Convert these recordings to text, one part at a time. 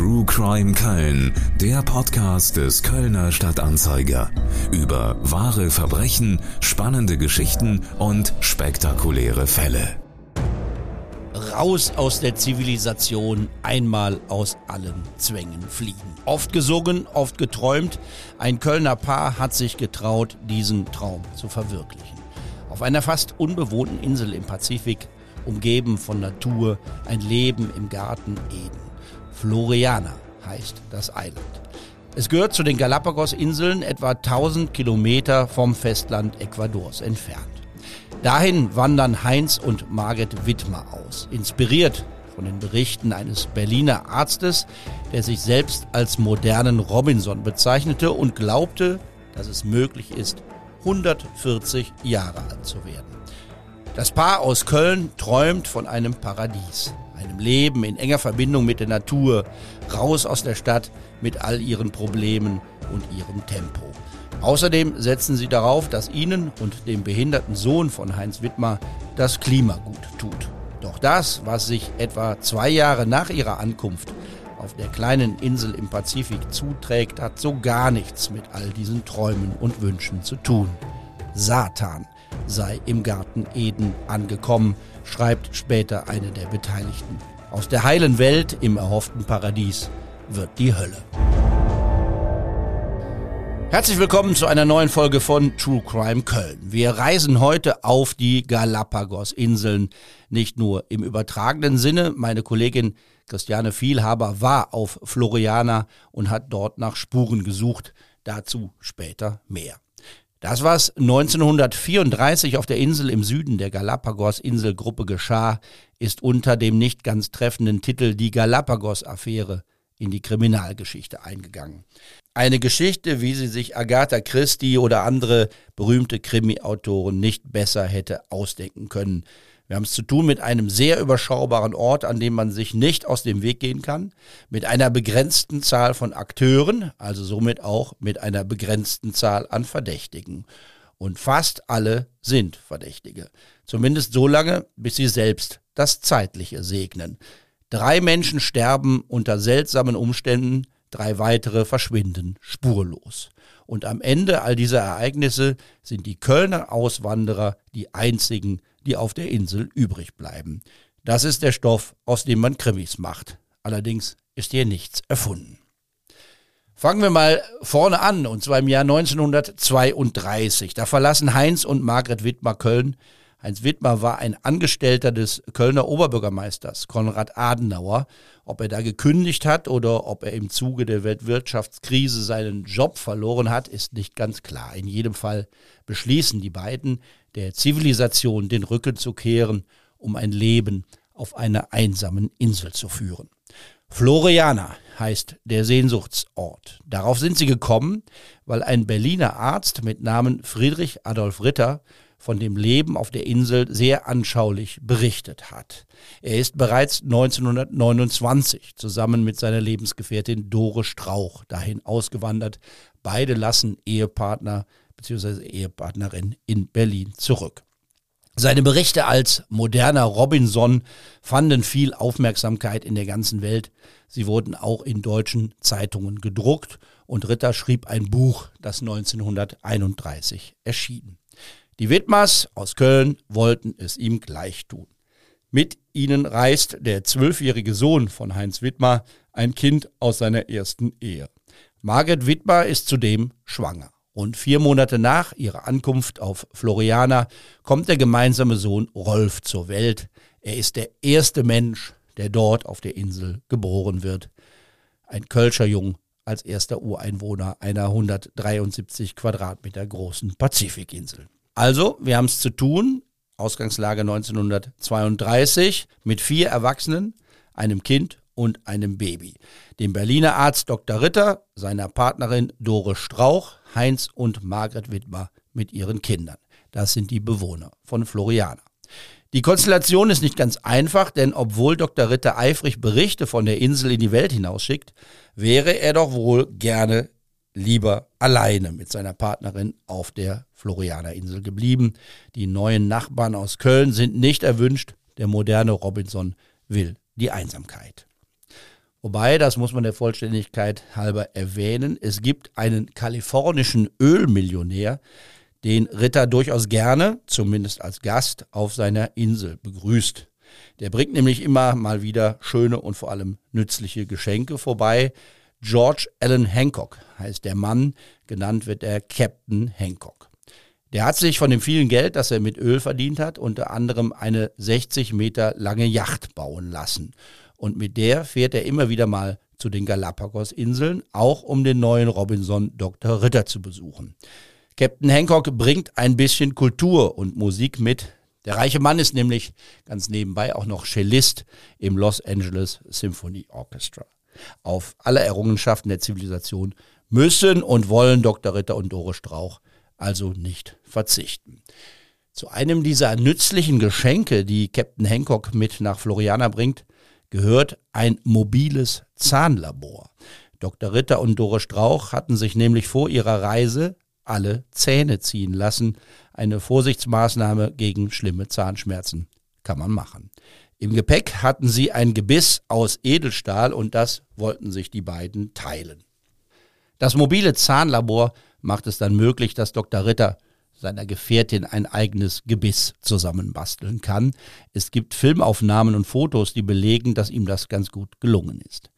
True Crime Köln, der Podcast des Kölner Stadtanzeiger. Über wahre Verbrechen, spannende Geschichten und spektakuläre Fälle. Raus aus der Zivilisation, einmal aus allen Zwängen fliehen. Oft gesungen, oft geträumt. Ein Kölner Paar hat sich getraut, diesen Traum zu verwirklichen. Auf einer fast unbewohnten Insel im Pazifik, umgeben von Natur, ein Leben im Garten Eden. Floriana heißt das Island. Es gehört zu den Galapagos-Inseln etwa 1000 Kilometer vom Festland Ecuadors entfernt. Dahin wandern Heinz und Margit Wittmer aus, inspiriert von den Berichten eines Berliner Arztes, der sich selbst als modernen Robinson bezeichnete und glaubte, dass es möglich ist, 140 Jahre alt zu werden. Das Paar aus Köln träumt von einem Paradies einem Leben in enger Verbindung mit der Natur, raus aus der Stadt mit all ihren Problemen und ihrem Tempo. Außerdem setzen sie darauf, dass ihnen und dem behinderten Sohn von Heinz Wittmer das Klima gut tut. Doch das, was sich etwa zwei Jahre nach ihrer Ankunft auf der kleinen Insel im Pazifik zuträgt, hat so gar nichts mit all diesen Träumen und Wünschen zu tun. Satan sei im Garten Eden angekommen, schreibt später eine der Beteiligten. Aus der heilen Welt im erhofften Paradies wird die Hölle. Herzlich willkommen zu einer neuen Folge von True Crime Köln. Wir reisen heute auf die Galapagos-Inseln. Nicht nur im übertragenen Sinne. Meine Kollegin Christiane Vielhaber war auf Floriana und hat dort nach Spuren gesucht. Dazu später mehr. Das, was 1934 auf der Insel im Süden der Galapagos-Inselgruppe geschah, ist unter dem nicht ganz treffenden Titel Die Galapagos-Affäre in die Kriminalgeschichte eingegangen. Eine Geschichte, wie sie sich Agatha Christie oder andere berühmte Krimi-Autoren nicht besser hätte ausdenken können. Wir haben es zu tun mit einem sehr überschaubaren Ort, an dem man sich nicht aus dem Weg gehen kann, mit einer begrenzten Zahl von Akteuren, also somit auch mit einer begrenzten Zahl an Verdächtigen. Und fast alle sind Verdächtige. Zumindest so lange, bis sie selbst das Zeitliche segnen. Drei Menschen sterben unter seltsamen Umständen, drei weitere verschwinden spurlos. Und am Ende all dieser Ereignisse sind die Kölner Auswanderer die einzigen, die auf der Insel übrig bleiben. Das ist der Stoff, aus dem man Krimis macht. Allerdings ist hier nichts erfunden. Fangen wir mal vorne an, und zwar im Jahr 1932. Da verlassen Heinz und Margret Wittmer Köln. Heinz Wittmer war ein Angestellter des Kölner Oberbürgermeisters Konrad Adenauer. Ob er da gekündigt hat oder ob er im Zuge der Weltwirtschaftskrise seinen Job verloren hat, ist nicht ganz klar. In jedem Fall beschließen die beiden, der Zivilisation den Rücken zu kehren, um ein Leben auf einer einsamen Insel zu führen. Floriana heißt der Sehnsuchtsort. Darauf sind sie gekommen, weil ein Berliner Arzt mit Namen Friedrich Adolf Ritter von dem Leben auf der Insel sehr anschaulich berichtet hat. Er ist bereits 1929 zusammen mit seiner Lebensgefährtin Dore Strauch dahin ausgewandert. Beide lassen Ehepartner bzw. Ehepartnerin in Berlin zurück. Seine Berichte als moderner Robinson fanden viel Aufmerksamkeit in der ganzen Welt. Sie wurden auch in deutschen Zeitungen gedruckt und Ritter schrieb ein Buch, das 1931 erschien. Die Wittmers aus Köln wollten es ihm gleich tun. Mit ihnen reist der zwölfjährige Sohn von Heinz Wittmer, ein Kind aus seiner ersten Ehe. Margret Wittmer ist zudem schwanger. Und vier Monate nach ihrer Ankunft auf Floriana kommt der gemeinsame Sohn Rolf zur Welt. Er ist der erste Mensch, der dort auf der Insel geboren wird. Ein Kölscher Jung als erster Ureinwohner einer 173 Quadratmeter großen Pazifikinsel. Also, wir haben es zu tun, Ausgangslage 1932, mit vier Erwachsenen, einem Kind und einem Baby. Dem Berliner Arzt Dr. Ritter, seiner Partnerin Dore Strauch, Heinz und Margret Wittmer mit ihren Kindern. Das sind die Bewohner von Floriana. Die Konstellation ist nicht ganz einfach, denn obwohl Dr. Ritter eifrig Berichte von der Insel in die Welt hinausschickt, wäre er doch wohl gerne lieber alleine mit seiner Partnerin auf der Floriana-Insel geblieben. Die neuen Nachbarn aus Köln sind nicht erwünscht. Der moderne Robinson will die Einsamkeit. Wobei, das muss man der Vollständigkeit halber erwähnen, es gibt einen kalifornischen Ölmillionär, den Ritter durchaus gerne, zumindest als Gast, auf seiner Insel begrüßt. Der bringt nämlich immer mal wieder schöne und vor allem nützliche Geschenke vorbei. George Allen Hancock heißt der Mann, genannt wird er Captain Hancock. Der hat sich von dem vielen Geld, das er mit Öl verdient hat, unter anderem eine 60 Meter lange Yacht bauen lassen. Und mit der fährt er immer wieder mal zu den Galapagos-Inseln, auch um den neuen Robinson Dr. Ritter zu besuchen. Captain Hancock bringt ein bisschen Kultur und Musik mit. Der reiche Mann ist nämlich ganz nebenbei auch noch Cellist im Los Angeles Symphony Orchestra. Auf alle Errungenschaften der Zivilisation müssen und wollen Dr. Ritter und Doris Strauch also nicht verzichten. Zu einem dieser nützlichen Geschenke, die Captain Hancock mit nach Floriana bringt, gehört ein mobiles Zahnlabor. Dr. Ritter und Doris Strauch hatten sich nämlich vor ihrer Reise alle Zähne ziehen lassen. Eine Vorsichtsmaßnahme gegen schlimme Zahnschmerzen kann man machen. Im Gepäck hatten sie ein Gebiss aus Edelstahl und das wollten sich die beiden teilen. Das mobile Zahnlabor macht es dann möglich, dass Dr. Ritter seiner Gefährtin ein eigenes Gebiss zusammenbasteln kann. Es gibt Filmaufnahmen und Fotos, die belegen, dass ihm das ganz gut gelungen ist.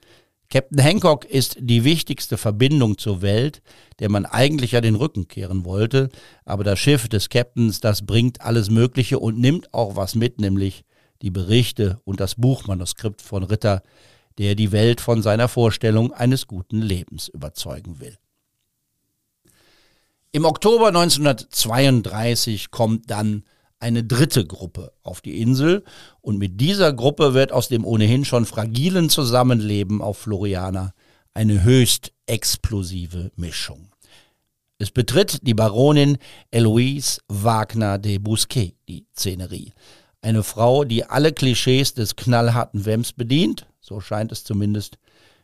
Captain Hancock ist die wichtigste Verbindung zur Welt, der man eigentlich ja den Rücken kehren wollte, aber das Schiff des Captains, das bringt alles Mögliche und nimmt auch was mit, nämlich die Berichte und das Buchmanuskript von Ritter, der die Welt von seiner Vorstellung eines guten Lebens überzeugen will. Im Oktober 1932 kommt dann eine dritte Gruppe auf die Insel und mit dieser Gruppe wird aus dem ohnehin schon fragilen Zusammenleben auf Floriana eine höchst explosive Mischung. Es betritt die Baronin Eloise Wagner de Bousquet die Szenerie. Eine Frau, die alle Klischees des knallharten Wems bedient, so scheint es zumindest,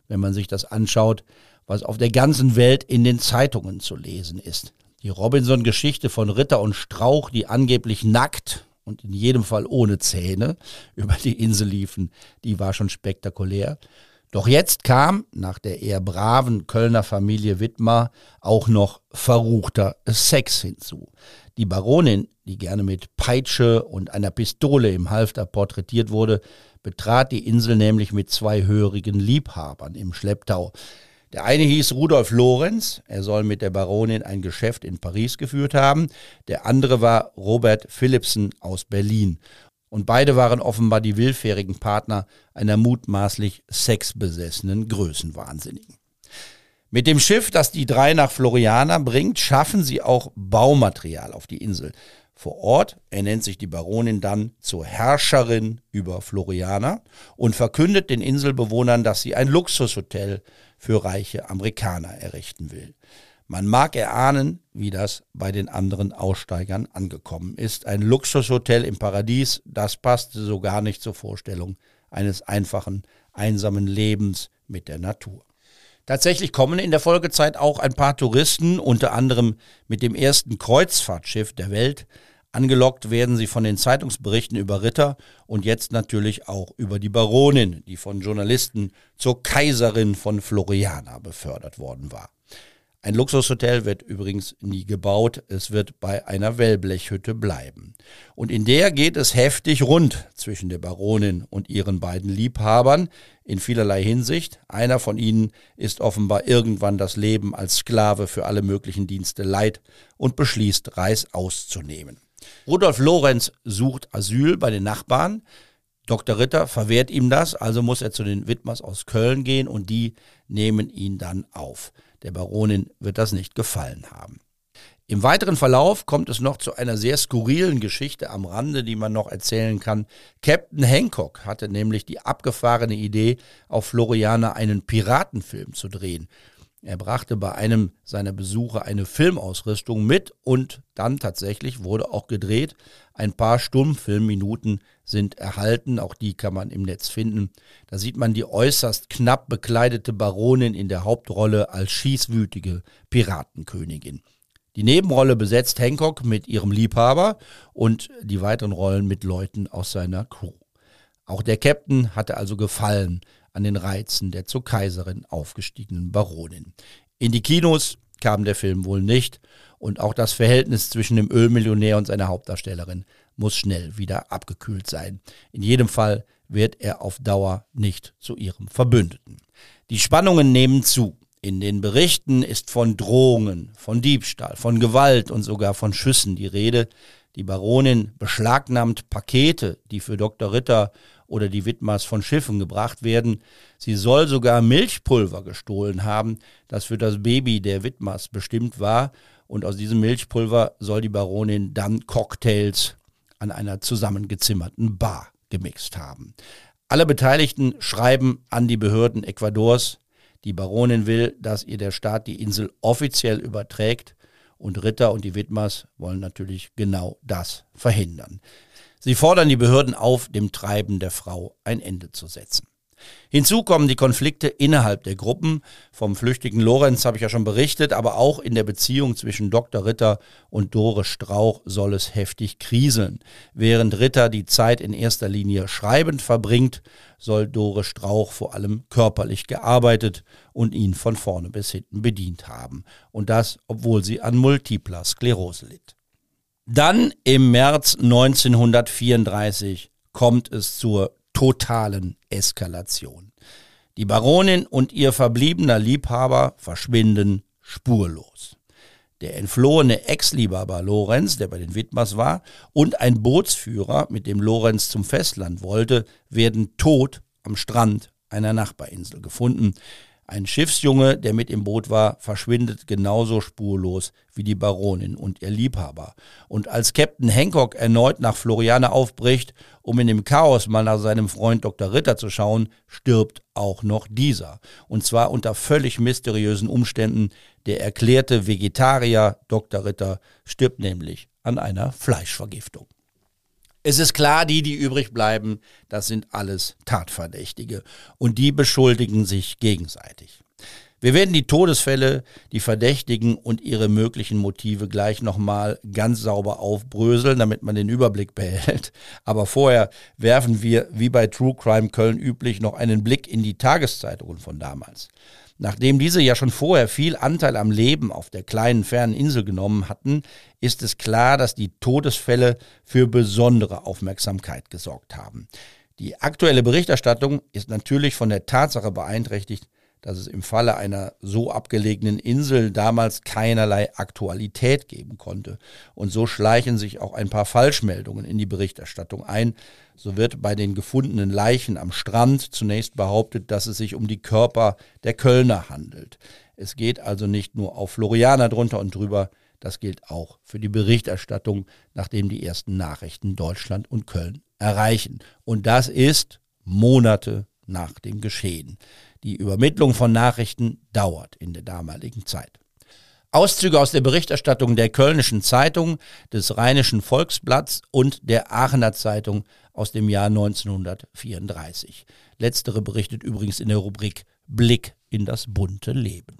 wenn man sich das anschaut, was auf der ganzen Welt in den Zeitungen zu lesen ist. Die Robinson-Geschichte von Ritter und Strauch, die angeblich nackt und in jedem Fall ohne Zähne über die Insel liefen, die war schon spektakulär. Doch jetzt kam, nach der eher braven Kölner Familie Wittmar, auch noch verruchter Sex hinzu. Die Baronin, die gerne mit Peitsche und einer Pistole im Halfter porträtiert wurde, betrat die Insel nämlich mit zwei hörigen Liebhabern im Schlepptau. Der eine hieß Rudolf Lorenz, er soll mit der Baronin ein Geschäft in Paris geführt haben. Der andere war Robert Philipsen aus Berlin. Und beide waren offenbar die willfährigen Partner einer mutmaßlich sexbesessenen Größenwahnsinnigen. Mit dem Schiff, das die drei nach Floriana bringt, schaffen sie auch Baumaterial auf die Insel. Vor Ort ernennt sich die Baronin dann zur Herrscherin über Floriana und verkündet den Inselbewohnern, dass sie ein Luxushotel für reiche Amerikaner errichten will. Man mag erahnen, wie das bei den anderen Aussteigern angekommen ist. Ein Luxushotel im Paradies, das passte so gar nicht zur Vorstellung eines einfachen, einsamen Lebens mit der Natur. Tatsächlich kommen in der Folgezeit auch ein paar Touristen, unter anderem mit dem ersten Kreuzfahrtschiff der Welt, Angelockt werden sie von den Zeitungsberichten über Ritter und jetzt natürlich auch über die Baronin, die von Journalisten zur Kaiserin von Floriana befördert worden war. Ein Luxushotel wird übrigens nie gebaut, es wird bei einer Wellblechhütte bleiben. Und in der geht es heftig rund zwischen der Baronin und ihren beiden Liebhabern in vielerlei Hinsicht. Einer von ihnen ist offenbar irgendwann das Leben als Sklave für alle möglichen Dienste leid und beschließt, Reis auszunehmen. Rudolf Lorenz sucht Asyl bei den Nachbarn. Dr. Ritter verwehrt ihm das, also muss er zu den Widmers aus Köln gehen und die nehmen ihn dann auf. Der Baronin wird das nicht gefallen haben. Im weiteren Verlauf kommt es noch zu einer sehr skurrilen Geschichte am Rande, die man noch erzählen kann. Captain Hancock hatte nämlich die abgefahrene Idee, auf Floriana einen Piratenfilm zu drehen. Er brachte bei einem seiner Besuche eine Filmausrüstung mit und dann tatsächlich wurde auch gedreht. Ein paar Stummfilmminuten sind erhalten, auch die kann man im Netz finden. Da sieht man die äußerst knapp bekleidete Baronin in der Hauptrolle als schießwütige Piratenkönigin. Die Nebenrolle besetzt Hancock mit ihrem Liebhaber und die weiteren Rollen mit Leuten aus seiner Crew. Auch der Captain hatte also Gefallen an den Reizen der zur Kaiserin aufgestiegenen Baronin. In die Kinos kam der Film wohl nicht und auch das Verhältnis zwischen dem Ölmillionär und seiner Hauptdarstellerin muss schnell wieder abgekühlt sein. In jedem Fall wird er auf Dauer nicht zu ihrem Verbündeten. Die Spannungen nehmen zu. In den Berichten ist von Drohungen, von Diebstahl, von Gewalt und sogar von Schüssen die Rede. Die Baronin beschlagnahmt Pakete, die für Dr. Ritter oder die Widmers von Schiffen gebracht werden. Sie soll sogar Milchpulver gestohlen haben, das für das Baby der Widmers bestimmt war. Und aus diesem Milchpulver soll die Baronin dann Cocktails an einer zusammengezimmerten Bar gemixt haben. Alle Beteiligten schreiben an die Behörden Ecuadors. Die Baronin will, dass ihr der Staat die Insel offiziell überträgt und Ritter und die Widmers wollen natürlich genau das verhindern. Sie fordern die Behörden auf, dem Treiben der Frau ein Ende zu setzen. Hinzu kommen die Konflikte innerhalb der Gruppen. Vom flüchtigen Lorenz habe ich ja schon berichtet, aber auch in der Beziehung zwischen Dr. Ritter und Dore Strauch soll es heftig kriseln. Während Ritter die Zeit in erster Linie schreibend verbringt, soll Dore Strauch vor allem körperlich gearbeitet und ihn von vorne bis hinten bedient haben. Und das, obwohl sie an multipler Sklerose litt. Dann im März 1934 kommt es zur totalen Eskalation. Die Baronin und ihr verbliebener Liebhaber verschwinden spurlos. Der entflohene Ex-Liebhaber Lorenz, der bei den Widmers war, und ein Bootsführer, mit dem Lorenz zum Festland wollte, werden tot am Strand einer Nachbarinsel gefunden. Ein Schiffsjunge, der mit im Boot war, verschwindet genauso spurlos wie die Baronin und ihr Liebhaber. Und als Captain Hancock erneut nach Floriana aufbricht, um in dem Chaos mal nach seinem Freund Dr. Ritter zu schauen, stirbt auch noch dieser. Und zwar unter völlig mysteriösen Umständen. Der erklärte Vegetarier Dr. Ritter stirbt nämlich an einer Fleischvergiftung. Es ist klar, die, die übrig bleiben, das sind alles Tatverdächtige und die beschuldigen sich gegenseitig. Wir werden die Todesfälle, die Verdächtigen und ihre möglichen Motive gleich nochmal ganz sauber aufbröseln, damit man den Überblick behält. Aber vorher werfen wir, wie bei True Crime Köln üblich, noch einen Blick in die Tageszeitungen von damals. Nachdem diese ja schon vorher viel Anteil am Leben auf der kleinen fernen Insel genommen hatten, ist es klar, dass die Todesfälle für besondere Aufmerksamkeit gesorgt haben. Die aktuelle Berichterstattung ist natürlich von der Tatsache beeinträchtigt, dass es im Falle einer so abgelegenen Insel damals keinerlei Aktualität geben konnte. Und so schleichen sich auch ein paar Falschmeldungen in die Berichterstattung ein, so wird bei den gefundenen Leichen am Strand zunächst behauptet, dass es sich um die Körper der Kölner handelt. Es geht also nicht nur auf Florianer drunter und drüber, das gilt auch für die Berichterstattung, nachdem die ersten Nachrichten Deutschland und Köln erreichen. Und das ist Monate nach dem Geschehen. Die Übermittlung von Nachrichten dauert in der damaligen Zeit. Auszüge aus der Berichterstattung der Kölnischen Zeitung, des Rheinischen Volksblatts und der Aachener Zeitung aus dem Jahr 1934. Letztere berichtet übrigens in der Rubrik Blick in das bunte Leben.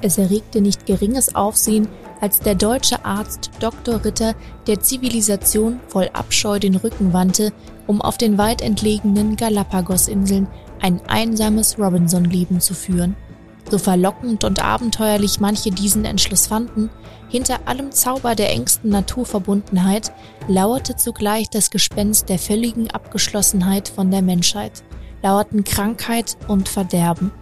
Es erregte nicht geringes Aufsehen, als der deutsche Arzt Dr. Ritter der Zivilisation voll Abscheu den Rücken wandte, um auf den weit entlegenen Galapagosinseln ein einsames Robinson-Leben zu führen. So verlockend und abenteuerlich manche diesen Entschluss fanden, hinter allem Zauber der engsten Naturverbundenheit lauerte zugleich das Gespenst der völligen Abgeschlossenheit von der Menschheit, lauerten Krankheit und Verderben.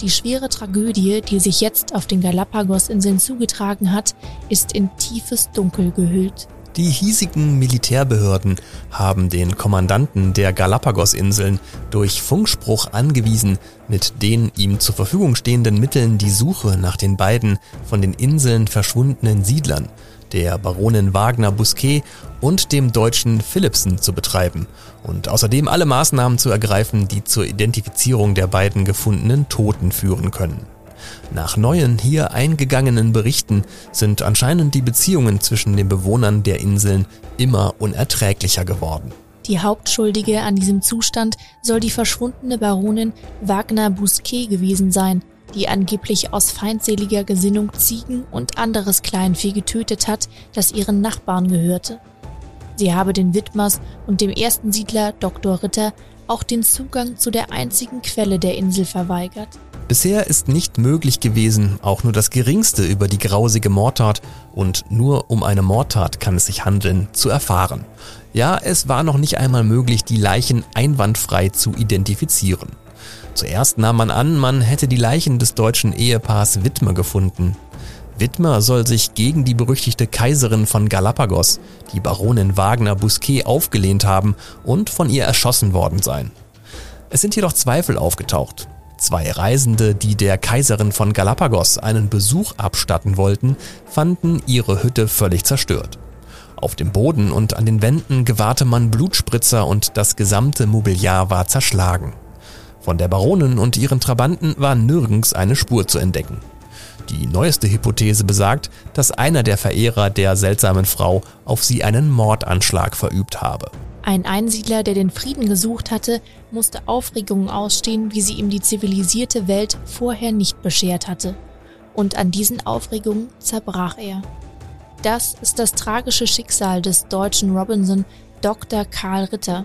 Die schwere Tragödie, die sich jetzt auf den Galapagosinseln zugetragen hat, ist in tiefes Dunkel gehüllt. Die hiesigen Militärbehörden haben den Kommandanten der Galapagosinseln durch Funkspruch angewiesen, mit den ihm zur Verfügung stehenden Mitteln die Suche nach den beiden von den Inseln verschwundenen Siedlern, der Baronin Wagner Busquet und dem deutschen Philipsen zu betreiben und außerdem alle Maßnahmen zu ergreifen, die zur Identifizierung der beiden gefundenen Toten führen können. Nach neuen hier eingegangenen Berichten sind anscheinend die Beziehungen zwischen den Bewohnern der Inseln immer unerträglicher geworden. Die Hauptschuldige an diesem Zustand soll die verschwundene Baronin Wagner Bousquet gewesen sein, die angeblich aus feindseliger Gesinnung Ziegen und anderes Kleinvieh getötet hat, das ihren Nachbarn gehörte. Sie habe den Widmers und dem ersten Siedler Dr. Ritter auch den Zugang zu der einzigen Quelle der Insel verweigert. Bisher ist nicht möglich gewesen, auch nur das Geringste über die grausige Mordtat und nur um eine Mordtat kann es sich handeln, zu erfahren. Ja, es war noch nicht einmal möglich, die Leichen einwandfrei zu identifizieren. Zuerst nahm man an, man hätte die Leichen des deutschen Ehepaars Widmer gefunden. Widmer soll sich gegen die berüchtigte Kaiserin von Galapagos, die Baronin Wagner Bousquet, aufgelehnt haben und von ihr erschossen worden sein. Es sind jedoch Zweifel aufgetaucht. Zwei Reisende, die der Kaiserin von Galapagos einen Besuch abstatten wollten, fanden ihre Hütte völlig zerstört. Auf dem Boden und an den Wänden gewahrte man Blutspritzer und das gesamte Mobiliar war zerschlagen. Von der Baronin und ihren Trabanten war nirgends eine Spur zu entdecken. Die neueste Hypothese besagt, dass einer der Verehrer der seltsamen Frau auf sie einen Mordanschlag verübt habe. Ein Einsiedler, der den Frieden gesucht hatte, musste Aufregungen ausstehen, wie sie ihm die zivilisierte Welt vorher nicht beschert hatte. Und an diesen Aufregungen zerbrach er. Das ist das tragische Schicksal des deutschen Robinson Dr. Karl Ritter.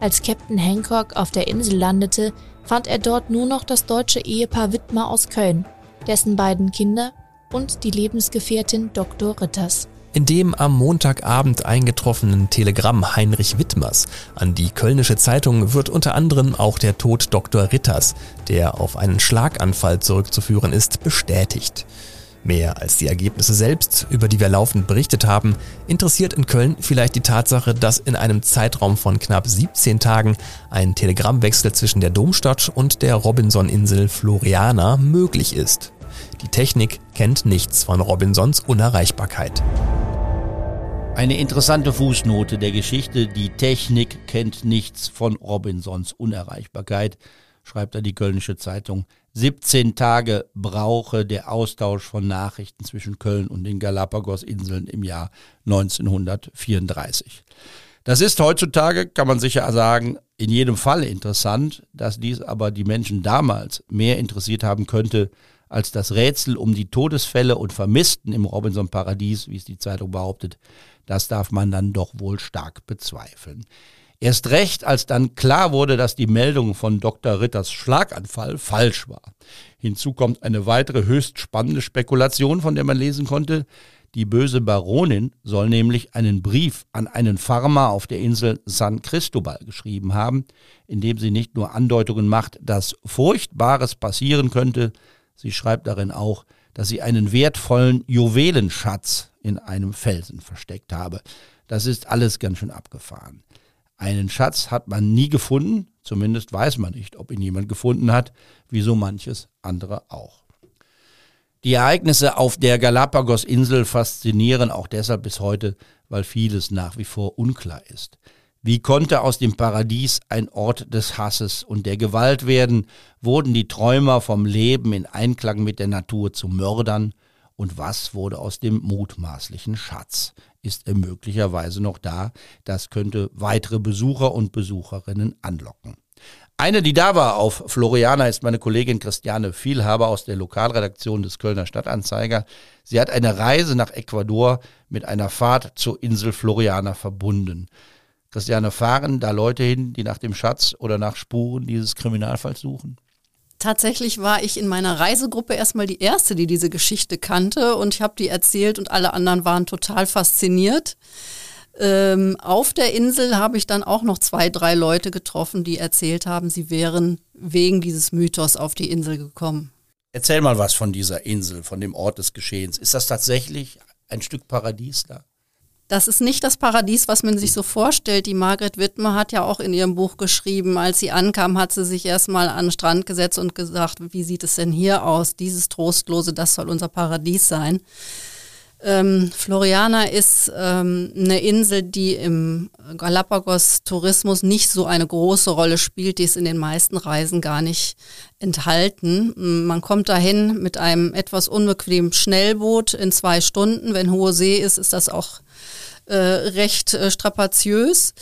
Als Captain Hancock auf der Insel landete, fand er dort nur noch das deutsche Ehepaar Wittmer aus Köln, dessen beiden Kinder und die Lebensgefährtin Dr. Ritters. In dem am Montagabend eingetroffenen Telegramm Heinrich Wittmers an die Kölnische Zeitung wird unter anderem auch der Tod Dr. Ritters, der auf einen Schlaganfall zurückzuführen ist, bestätigt. Mehr als die Ergebnisse selbst, über die wir laufend berichtet haben, interessiert in Köln vielleicht die Tatsache, dass in einem Zeitraum von knapp 17 Tagen ein Telegrammwechsel zwischen der Domstadt und der Robinson-Insel Floriana möglich ist. Die Technik kennt nichts von Robinsons Unerreichbarkeit. Eine interessante Fußnote der Geschichte. Die Technik kennt nichts von Robinsons Unerreichbarkeit, schreibt da die Kölnische Zeitung. 17 Tage brauche der Austausch von Nachrichten zwischen Köln und den Galapagos-Inseln im Jahr 1934. Das ist heutzutage, kann man sicher sagen, in jedem Fall interessant, dass dies aber die Menschen damals mehr interessiert haben könnte als das Rätsel um die Todesfälle und Vermissten im Robinson-Paradies, wie es die Zeitung behauptet, das darf man dann doch wohl stark bezweifeln. Erst recht, als dann klar wurde, dass die Meldung von Dr. Ritters Schlaganfall falsch war. Hinzu kommt eine weitere höchst spannende Spekulation, von der man lesen konnte. Die böse Baronin soll nämlich einen Brief an einen Farmer auf der Insel San Cristobal geschrieben haben, in dem sie nicht nur Andeutungen macht, dass Furchtbares passieren könnte, Sie schreibt darin auch, dass sie einen wertvollen Juwelenschatz in einem Felsen versteckt habe. Das ist alles ganz schön abgefahren. Einen Schatz hat man nie gefunden, zumindest weiß man nicht, ob ihn jemand gefunden hat, wie so manches andere auch. Die Ereignisse auf der Galapagos-Insel faszinieren auch deshalb bis heute, weil vieles nach wie vor unklar ist. Wie konnte aus dem Paradies ein Ort des Hasses und der Gewalt werden? Wurden die Träumer vom Leben in Einklang mit der Natur zu Mördern? Und was wurde aus dem mutmaßlichen Schatz? Ist er möglicherweise noch da? Das könnte weitere Besucher und Besucherinnen anlocken. Eine, die da war auf Floriana, ist meine Kollegin Christiane Vielhaber aus der Lokalredaktion des Kölner Stadtanzeiger. Sie hat eine Reise nach Ecuador mit einer Fahrt zur Insel Floriana verbunden. Christiane, fahren da Leute hin, die nach dem Schatz oder nach Spuren dieses Kriminalfalls suchen? Tatsächlich war ich in meiner Reisegruppe erstmal die Erste, die diese Geschichte kannte und ich habe die erzählt und alle anderen waren total fasziniert. Ähm, auf der Insel habe ich dann auch noch zwei, drei Leute getroffen, die erzählt haben, sie wären wegen dieses Mythos auf die Insel gekommen. Erzähl mal was von dieser Insel, von dem Ort des Geschehens. Ist das tatsächlich ein Stück Paradies da? Das ist nicht das Paradies, was man sich so vorstellt. Die Margret Wittmer hat ja auch in ihrem Buch geschrieben, als sie ankam, hat sie sich erstmal an den Strand gesetzt und gesagt, wie sieht es denn hier aus? Dieses Trostlose, das soll unser Paradies sein. Ähm, Floriana ist ähm, eine Insel, die im Galapagos-Tourismus nicht so eine große Rolle spielt. Die ist in den meisten Reisen gar nicht enthalten. Man kommt dahin mit einem etwas unbequemen Schnellboot in zwei Stunden. Wenn hohe See ist, ist das auch äh, recht äh, strapaziös.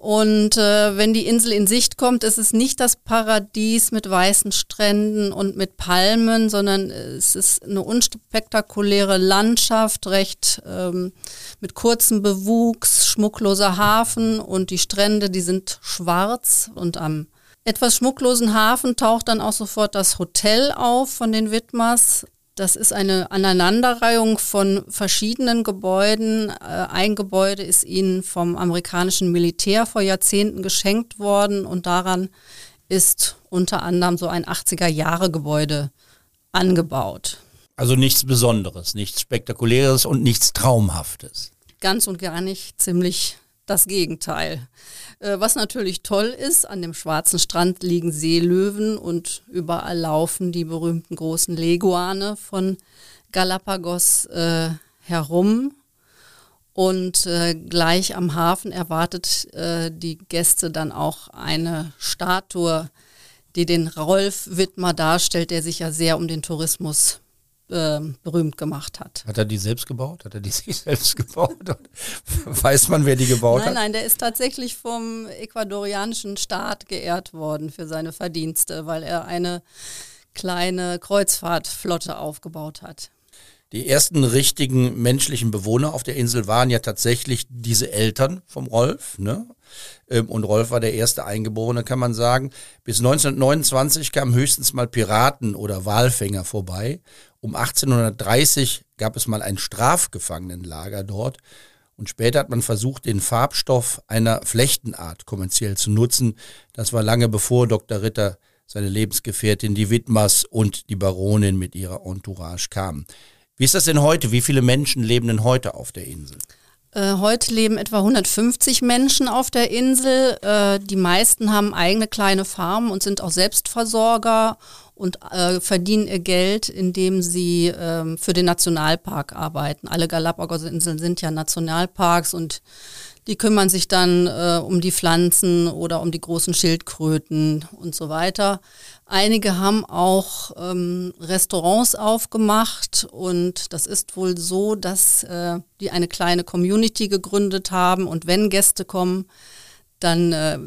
Und äh, wenn die Insel in Sicht kommt, ist es nicht das Paradies mit weißen Stränden und mit Palmen, sondern es ist eine unspektakuläre Landschaft, recht ähm, mit kurzem Bewuchs, schmuckloser Hafen und die Strände, die sind schwarz und am etwas schmucklosen Hafen taucht dann auch sofort das Hotel auf von den Widmers das ist eine Aneinanderreihung von verschiedenen Gebäuden. Äh, ein Gebäude ist ihnen vom amerikanischen Militär vor Jahrzehnten geschenkt worden und daran ist unter anderem so ein 80er-Jahre-Gebäude angebaut. Also nichts Besonderes, nichts Spektakuläres und nichts Traumhaftes. Ganz und gar nicht, ziemlich das Gegenteil. Äh, was natürlich toll ist, an dem schwarzen Strand liegen Seelöwen und überall laufen die berühmten großen Leguane von Galapagos äh, herum. Und äh, gleich am Hafen erwartet äh, die Gäste dann auch eine Statue, die den Rolf Wittmer darstellt, der sich ja sehr um den Tourismus äh, berühmt gemacht hat. Hat er die selbst gebaut? Hat er die sich selbst gebaut? Weiß man, wer die gebaut nein, hat? Nein, nein, der ist tatsächlich vom ecuadorianischen Staat geehrt worden für seine Verdienste, weil er eine kleine Kreuzfahrtflotte aufgebaut hat. Die ersten richtigen menschlichen Bewohner auf der Insel waren ja tatsächlich diese Eltern vom Rolf. Ne? Ähm, und Rolf war der erste Eingeborene, kann man sagen. Bis 1929 kamen höchstens mal Piraten oder Walfänger vorbei. Um 1830 gab es mal ein Strafgefangenenlager dort. Und später hat man versucht, den Farbstoff einer Flechtenart kommerziell zu nutzen. Das war lange bevor Dr. Ritter, seine Lebensgefährtin, die Widmers und die Baronin mit ihrer Entourage kamen. Wie ist das denn heute? Wie viele Menschen leben denn heute auf der Insel? Äh, heute leben etwa 150 Menschen auf der Insel. Äh, die meisten haben eigene kleine Farmen und sind auch Selbstversorger und äh, verdienen ihr Geld, indem sie ähm, für den Nationalpark arbeiten. Alle Galapagos-Inseln sind ja Nationalparks und die kümmern sich dann um die Pflanzen oder um die großen Schildkröten und so weiter. Einige haben auch ähm, Restaurants aufgemacht und das ist wohl so, dass äh, die eine kleine Community gegründet haben und wenn Gäste kommen, dann äh,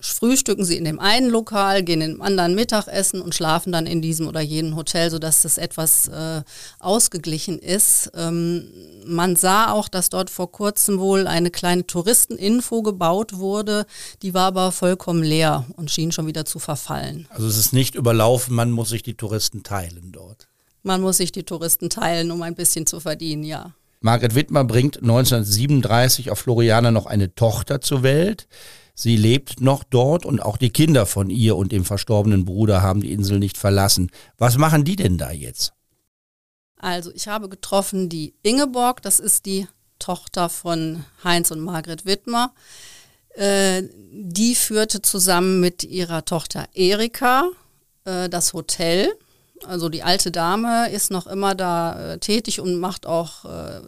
frühstücken sie in dem einen Lokal, gehen in dem anderen Mittagessen und schlafen dann in diesem oder jenem Hotel, sodass das etwas äh, ausgeglichen ist. Ähm, man sah auch, dass dort vor kurzem wohl eine kleine Touristeninfo gebaut wurde, die war aber vollkommen leer und schien schon wieder zu verfallen. Also es ist nicht überlaufen, man muss sich die Touristen teilen dort. Man muss sich die Touristen teilen, um ein bisschen zu verdienen, ja. Margret Wittmer bringt 1937 auf Floriana noch eine Tochter zur Welt. Sie lebt noch dort und auch die Kinder von ihr und dem verstorbenen Bruder haben die Insel nicht verlassen. Was machen die denn da jetzt? Also ich habe getroffen die Ingeborg, das ist die Tochter von Heinz und Margret Wittmer. Äh, die führte zusammen mit ihrer Tochter Erika äh, das Hotel. Also die alte Dame ist noch immer da äh, tätig und macht auch, äh,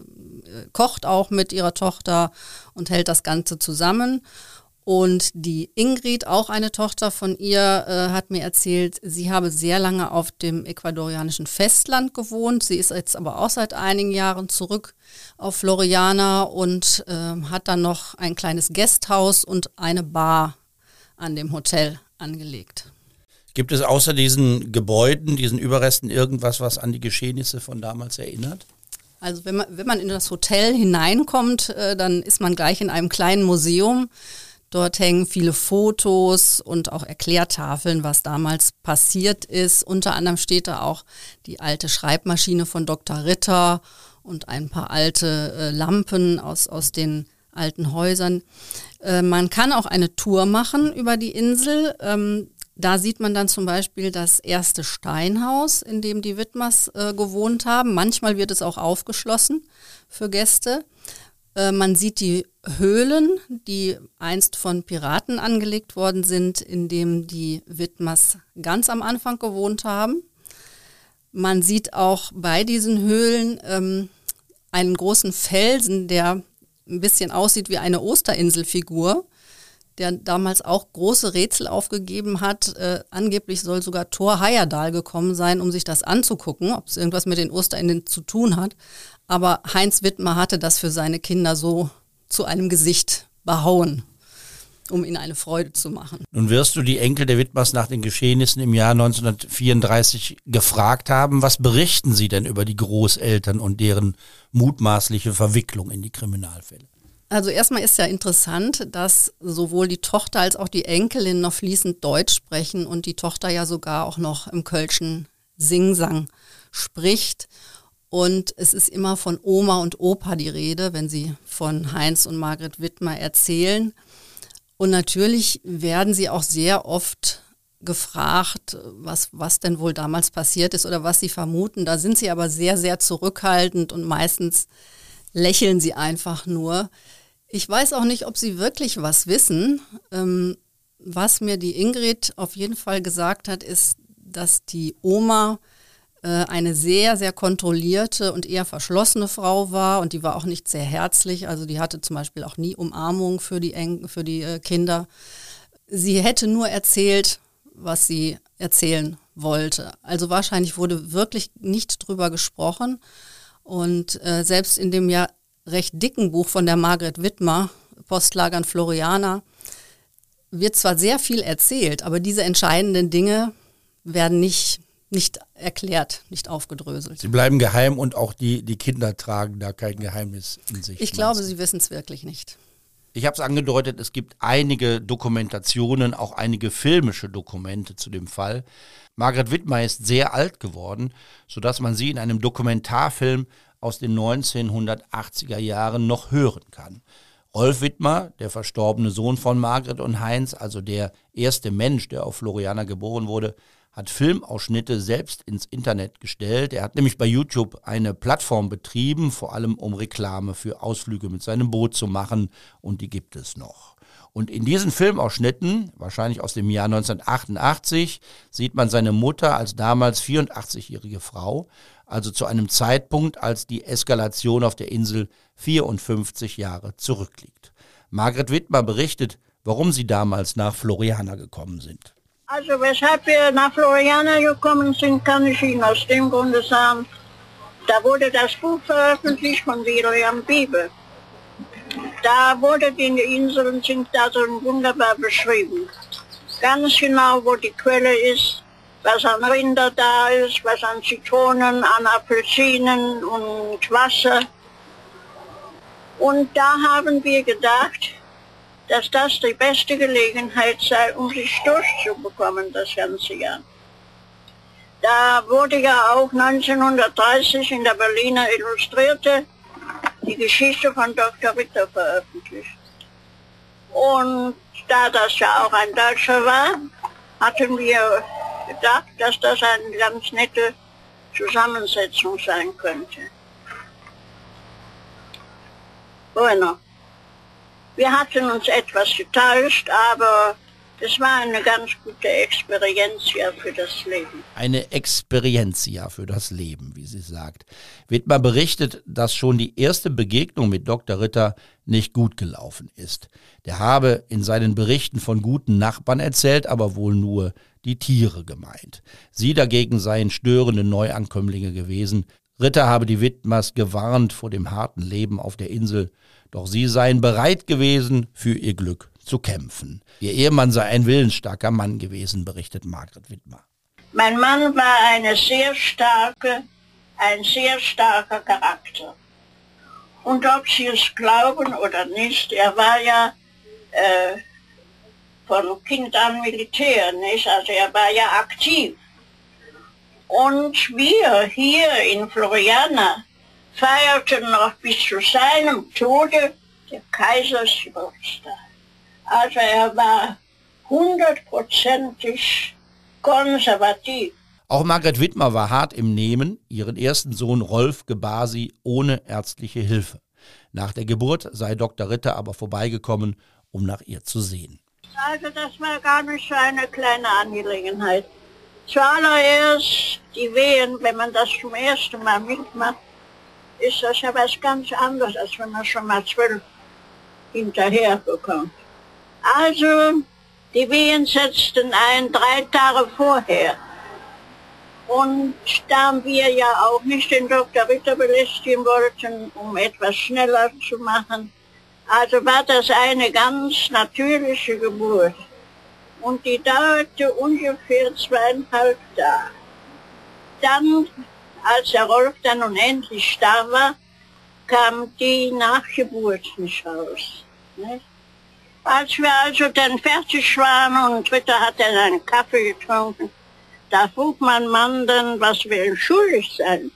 kocht auch mit ihrer Tochter und hält das Ganze zusammen. Und die Ingrid, auch eine Tochter von ihr, äh, hat mir erzählt, sie habe sehr lange auf dem ecuadorianischen Festland gewohnt. Sie ist jetzt aber auch seit einigen Jahren zurück auf Floriana und äh, hat dann noch ein kleines Gasthaus und eine Bar an dem Hotel angelegt. Gibt es außer diesen Gebäuden, diesen Überresten irgendwas, was an die Geschehnisse von damals erinnert? Also wenn man, wenn man in das Hotel hineinkommt, äh, dann ist man gleich in einem kleinen Museum Dort hängen viele Fotos und auch Erklärtafeln, was damals passiert ist. Unter anderem steht da auch die alte Schreibmaschine von Dr. Ritter und ein paar alte äh, Lampen aus, aus den alten Häusern. Äh, man kann auch eine Tour machen über die Insel. Ähm, da sieht man dann zum Beispiel das erste Steinhaus, in dem die Widmers äh, gewohnt haben. Manchmal wird es auch aufgeschlossen für Gäste. Äh, man sieht die Höhlen, die einst von Piraten angelegt worden sind, in dem die Widmers ganz am Anfang gewohnt haben. Man sieht auch bei diesen Höhlen ähm, einen großen Felsen, der ein bisschen aussieht wie eine Osterinselfigur, der damals auch große Rätsel aufgegeben hat. Äh, angeblich soll sogar Thor Heyerdahl gekommen sein, um sich das anzugucken, ob es irgendwas mit den Osterinseln zu tun hat. Aber Heinz Wittmer hatte das für seine Kinder so zu einem Gesicht behauen. um ihnen eine Freude zu machen. Nun wirst du die Enkel der Wittmers nach den Geschehnissen im Jahr 1934 gefragt haben, was berichten sie denn über die Großeltern und deren mutmaßliche Verwicklung in die Kriminalfälle? Also erstmal ist ja interessant, dass sowohl die Tochter als auch die Enkelin noch fließend Deutsch sprechen und die Tochter ja sogar auch noch im Kölschen Singsang spricht. Und es ist immer von Oma und Opa die Rede, wenn sie von Heinz und Margret Wittmer erzählen. Und natürlich werden sie auch sehr oft gefragt, was, was denn wohl damals passiert ist oder was sie vermuten. Da sind sie aber sehr, sehr zurückhaltend und meistens lächeln sie einfach nur. Ich weiß auch nicht, ob sie wirklich was wissen. Ähm, was mir die Ingrid auf jeden Fall gesagt hat, ist, dass die Oma eine sehr, sehr kontrollierte und eher verschlossene Frau war und die war auch nicht sehr herzlich. Also die hatte zum Beispiel auch nie Umarmung für die, Eng für die äh, Kinder. Sie hätte nur erzählt, was sie erzählen wollte. Also wahrscheinlich wurde wirklich nicht drüber gesprochen. Und äh, selbst in dem ja recht dicken Buch von der Margret Wittmer, Postlagern Floriana, wird zwar sehr viel erzählt, aber diese entscheidenden Dinge werden nicht nicht erklärt, nicht aufgedröselt. Sie bleiben geheim und auch die, die Kinder tragen da kein Geheimnis in sich. Ich glaube, Sie wissen es wirklich nicht. Ich habe es angedeutet, es gibt einige Dokumentationen, auch einige filmische Dokumente zu dem Fall. Margaret Wittmer ist sehr alt geworden, sodass man sie in einem Dokumentarfilm aus den 1980er Jahren noch hören kann. Rolf Wittmer, der verstorbene Sohn von Margret und Heinz, also der erste Mensch, der auf Floriana geboren wurde, hat Filmausschnitte selbst ins Internet gestellt. Er hat nämlich bei YouTube eine Plattform betrieben, vor allem um Reklame für Ausflüge mit seinem Boot zu machen und die gibt es noch. Und in diesen Filmausschnitten, wahrscheinlich aus dem Jahr 1988, sieht man seine Mutter als damals 84-jährige Frau, also zu einem Zeitpunkt, als die Eskalation auf der Insel 54 Jahre zurückliegt. Margret Wittmer berichtet, warum sie damals nach Floriana gekommen sind. Also weshalb wir nach Floriana gekommen sind, kann ich Ihnen aus dem Grunde sagen, da wurde das Buch veröffentlicht von William Bibel. Da wurde die Inseln sind da so wunderbar beschrieben. Ganz genau, wo die Quelle ist, was an Rinder da ist, was an Zitronen, an Apfelsinen und Wasser. Und da haben wir gedacht, dass das die beste Gelegenheit sei, um sich durchzubekommen das ganze Jahr. Da wurde ja auch 1930 in der Berliner Illustrierte die Geschichte von Dr. Ritter veröffentlicht. Und da das ja auch ein Deutscher war, hatten wir gedacht, dass das eine ganz nette Zusammensetzung sein könnte. Bueno. Wir hatten uns etwas getäuscht, aber es war eine ganz gute Experienzia für das Leben. Eine Experienzia für das Leben, wie sie sagt. Wittmer berichtet, dass schon die erste Begegnung mit Dr. Ritter nicht gut gelaufen ist. Der habe in seinen Berichten von guten Nachbarn erzählt, aber wohl nur die Tiere gemeint. Sie dagegen seien störende Neuankömmlinge gewesen. Ritter habe die Wittmers gewarnt vor dem harten Leben auf der Insel doch sie seien bereit gewesen, für ihr Glück zu kämpfen. Ihr Ehemann sei ein willensstarker Mann gewesen, berichtet Margret Wittmer. Mein Mann war eine sehr starke, ein sehr starker Charakter. Und ob Sie es glauben oder nicht, er war ja äh, von Kind an Militär, nicht? Also er war ja aktiv. Und wir hier in Floriana, feierte noch bis zu seinem Tode der Kaisers Geburtstag. Also er war hundertprozentig konservativ. Auch Margret Wittmer war hart im Nehmen. Ihren ersten Sohn Rolf gebar sie ohne ärztliche Hilfe. Nach der Geburt sei Dr. Ritter aber vorbeigekommen, um nach ihr zu sehen. Also das war gar nicht so eine kleine Angelegenheit. Zuallererst die Wehen, wenn man das zum ersten Mal mitmacht, ist das ja was ganz anderes, als wenn man schon mal zwölf hinterher bekommt. Also, die Wehen setzten ein drei Tage vorher. Und da wir ja auch nicht den Dr. Ritter belästigen wollten, um etwas schneller zu machen, Also war das eine ganz natürliche Geburt. Und die dauerte ungefähr zweieinhalb Tage. Dann, als der Rolf dann nun endlich da war, kam die Nachgeburt nicht raus. Nicht? Als wir also dann fertig waren und Ritter hat dann einen Kaffee getrunken, da frug mein Mann dann, was wir ihm schuldig sein.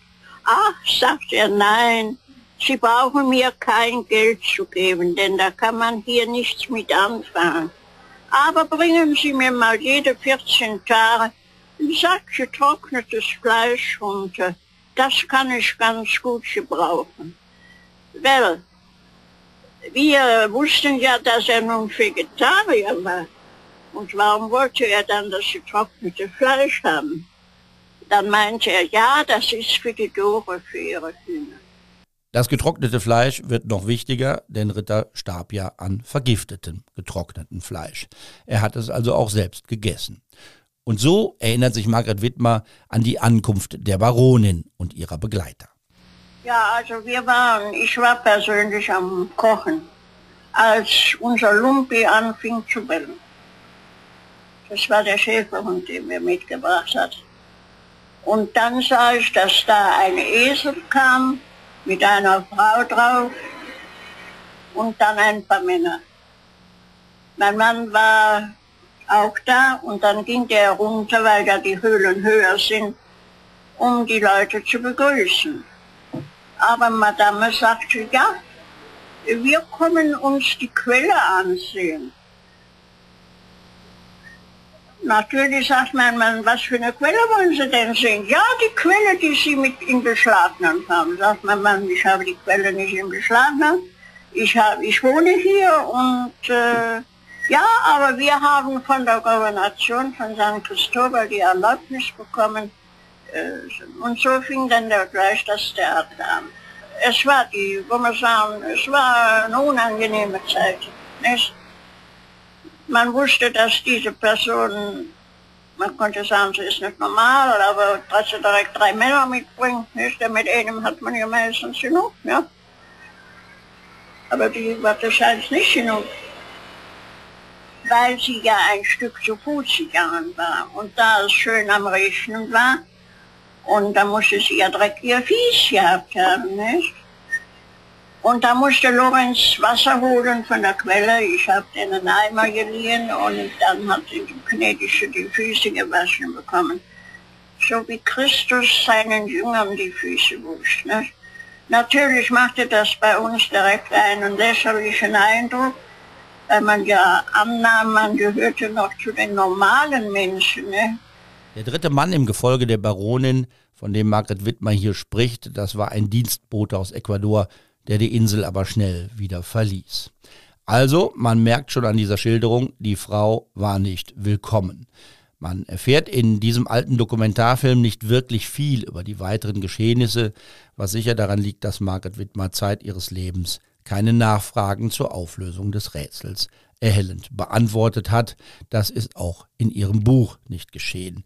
Ach, sagt er, nein, Sie brauchen mir kein Geld zu geben, denn da kann man hier nichts mit anfangen. Aber bringen Sie mir mal jede 14 Tage Sack getrocknetes Fleisch runter. Das kann ich ganz gut gebrauchen. Well, wir wussten ja, dass er nun Vegetarier war. Und warum wollte er dann das getrocknete Fleisch haben? Dann meinte er, ja, das ist für die Dore, für ihre Hühner. Das getrocknete Fleisch wird noch wichtiger, denn Ritter starb ja an vergiftetem getrockneten Fleisch. Er hat es also auch selbst gegessen. Und so erinnert sich Margret Wittmer an die Ankunft der Baronin und ihrer Begleiter. Ja, also wir waren, ich war persönlich am Kochen, als unser Lumpi anfing zu bellen. Das war der Schäferhund, den wir mitgebracht hat. Und dann sah ich, dass da ein Esel kam mit einer Frau drauf und dann ein paar Männer. Mein Mann war auch da und dann ging der runter, weil ja die Höhlen höher sind, um die Leute zu begrüßen. Aber Madame sagte, ja, wir kommen uns die Quelle ansehen. Natürlich sagt mein Mann, was für eine Quelle wollen Sie denn sehen? Ja, die Quelle, die Sie mit in beschlagnahmt haben. Sagt mein Mann, ich habe die Quelle nicht in beschlagnahmt. Ich, habe, ich wohne hier und äh, ja, aber wir haben von der Gouvernation von San Cristobal die Erlaubnis bekommen. Äh, und so fing dann der, gleich das Theater an. Es war die, wo man sagen, es war eine unangenehme Zeit. Nicht? Man wusste, dass diese Person, man konnte sagen, sie ist nicht normal, aber dass sie direkt drei Männer mitbringt, nicht? Mit einem hat man ja meistens genug, ja. Aber die war heißt nicht genug. Weil sie ja ein Stück zu Fuß gegangen war. Und da es schön am Regnen war, und da musste sie ja direkt ihr Fies gehabt haben, nicht? Und da musste Lorenz Wasser holen von der Quelle. Ich habe den Eimer geliehen und dann hat die Gnädige die Füße gewaschen bekommen. So wie Christus seinen Jüngern die Füße wusch. Ne? Natürlich machte das bei uns direkt einen lächerlichen Eindruck, man ja annahm, man gehörte noch zu den normalen Menschen. Ne? Der dritte Mann im Gefolge der Baronin, von dem Margret Wittmer hier spricht, das war ein Dienstbote aus Ecuador, der die Insel aber schnell wieder verließ. Also, man merkt schon an dieser Schilderung, die Frau war nicht willkommen. Man erfährt in diesem alten Dokumentarfilm nicht wirklich viel über die weiteren Geschehnisse, was sicher daran liegt, dass Margaret Wittmer Zeit ihres Lebens keine Nachfragen zur Auflösung des Rätsels erhellend beantwortet hat. Das ist auch in ihrem Buch nicht geschehen.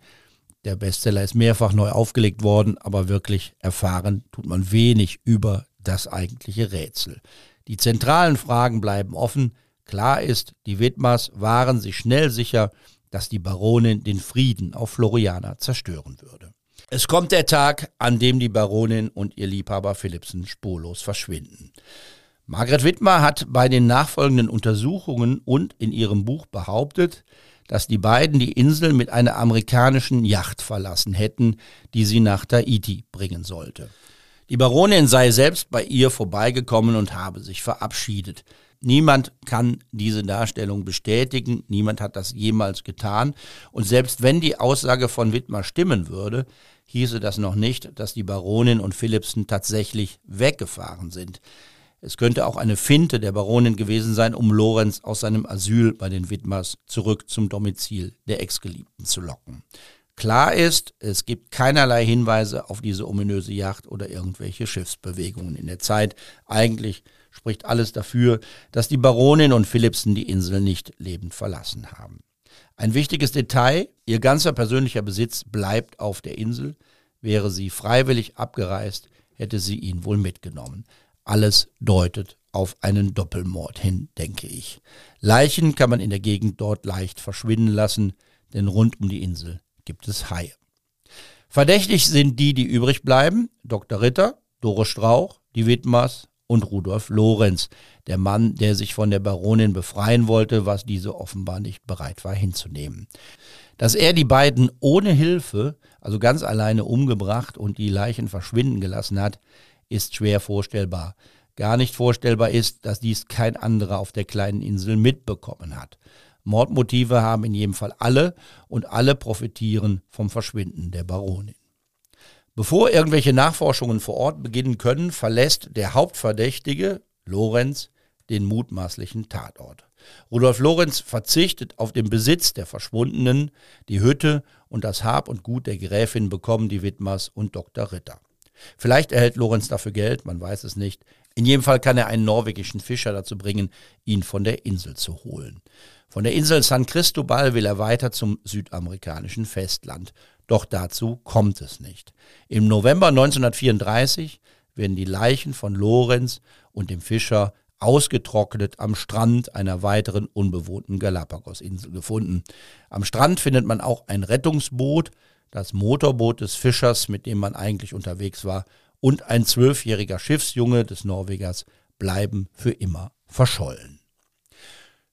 Der Bestseller ist mehrfach neu aufgelegt worden, aber wirklich erfahren tut man wenig über das eigentliche Rätsel. Die zentralen Fragen bleiben offen. Klar ist, die Widmers waren sich schnell sicher, dass die Baronin den Frieden auf Floriana zerstören würde. Es kommt der Tag, an dem die Baronin und ihr Liebhaber Philipsen spurlos verschwinden. Margret Wittmer hat bei den nachfolgenden Untersuchungen und in ihrem Buch behauptet, dass die beiden die Insel mit einer amerikanischen Yacht verlassen hätten, die sie nach Tahiti bringen sollte. Die Baronin sei selbst bei ihr vorbeigekommen und habe sich verabschiedet. Niemand kann diese Darstellung bestätigen, niemand hat das jemals getan. Und selbst wenn die Aussage von Wittmer stimmen würde, hieße das noch nicht, dass die Baronin und Philipsen tatsächlich weggefahren sind. Es könnte auch eine Finte der Baronin gewesen sein, um Lorenz aus seinem Asyl bei den Wittmers zurück zum Domizil der Exgeliebten zu locken. Klar ist, es gibt keinerlei Hinweise auf diese ominöse Yacht oder irgendwelche Schiffsbewegungen in der Zeit. Eigentlich spricht alles dafür, dass die Baronin und Philipsen die Insel nicht lebend verlassen haben. Ein wichtiges Detail, ihr ganzer persönlicher Besitz bleibt auf der Insel. Wäre sie freiwillig abgereist, hätte sie ihn wohl mitgenommen. Alles deutet auf einen Doppelmord hin, denke ich. Leichen kann man in der Gegend dort leicht verschwinden lassen, denn rund um die Insel gibt es Haie. Verdächtig sind die, die übrig bleiben, Dr. Ritter, Doris Strauch, die Wittmers und Rudolf Lorenz, der Mann, der sich von der Baronin befreien wollte, was diese offenbar nicht bereit war hinzunehmen. Dass er die beiden ohne Hilfe, also ganz alleine umgebracht und die Leichen verschwinden gelassen hat, ist schwer vorstellbar. Gar nicht vorstellbar ist, dass dies kein anderer auf der kleinen Insel mitbekommen hat. Mordmotive haben in jedem Fall alle und alle profitieren vom Verschwinden der Baronin. Bevor irgendwelche Nachforschungen vor Ort beginnen können, verlässt der Hauptverdächtige, Lorenz, den mutmaßlichen Tatort. Rudolf Lorenz verzichtet auf den Besitz der Verschwundenen, die Hütte und das Hab und Gut der Gräfin bekommen die Widmers und Dr. Ritter. Vielleicht erhält Lorenz dafür Geld, man weiß es nicht. In jedem Fall kann er einen norwegischen Fischer dazu bringen, ihn von der Insel zu holen. Von der Insel San Cristobal will er weiter zum südamerikanischen Festland. Doch dazu kommt es nicht. Im November 1934 werden die Leichen von Lorenz und dem Fischer ausgetrocknet am Strand einer weiteren unbewohnten Galapagos-Insel gefunden. Am Strand findet man auch ein Rettungsboot, das Motorboot des Fischers, mit dem man eigentlich unterwegs war, und ein zwölfjähriger Schiffsjunge des Norwegers bleiben für immer verschollen.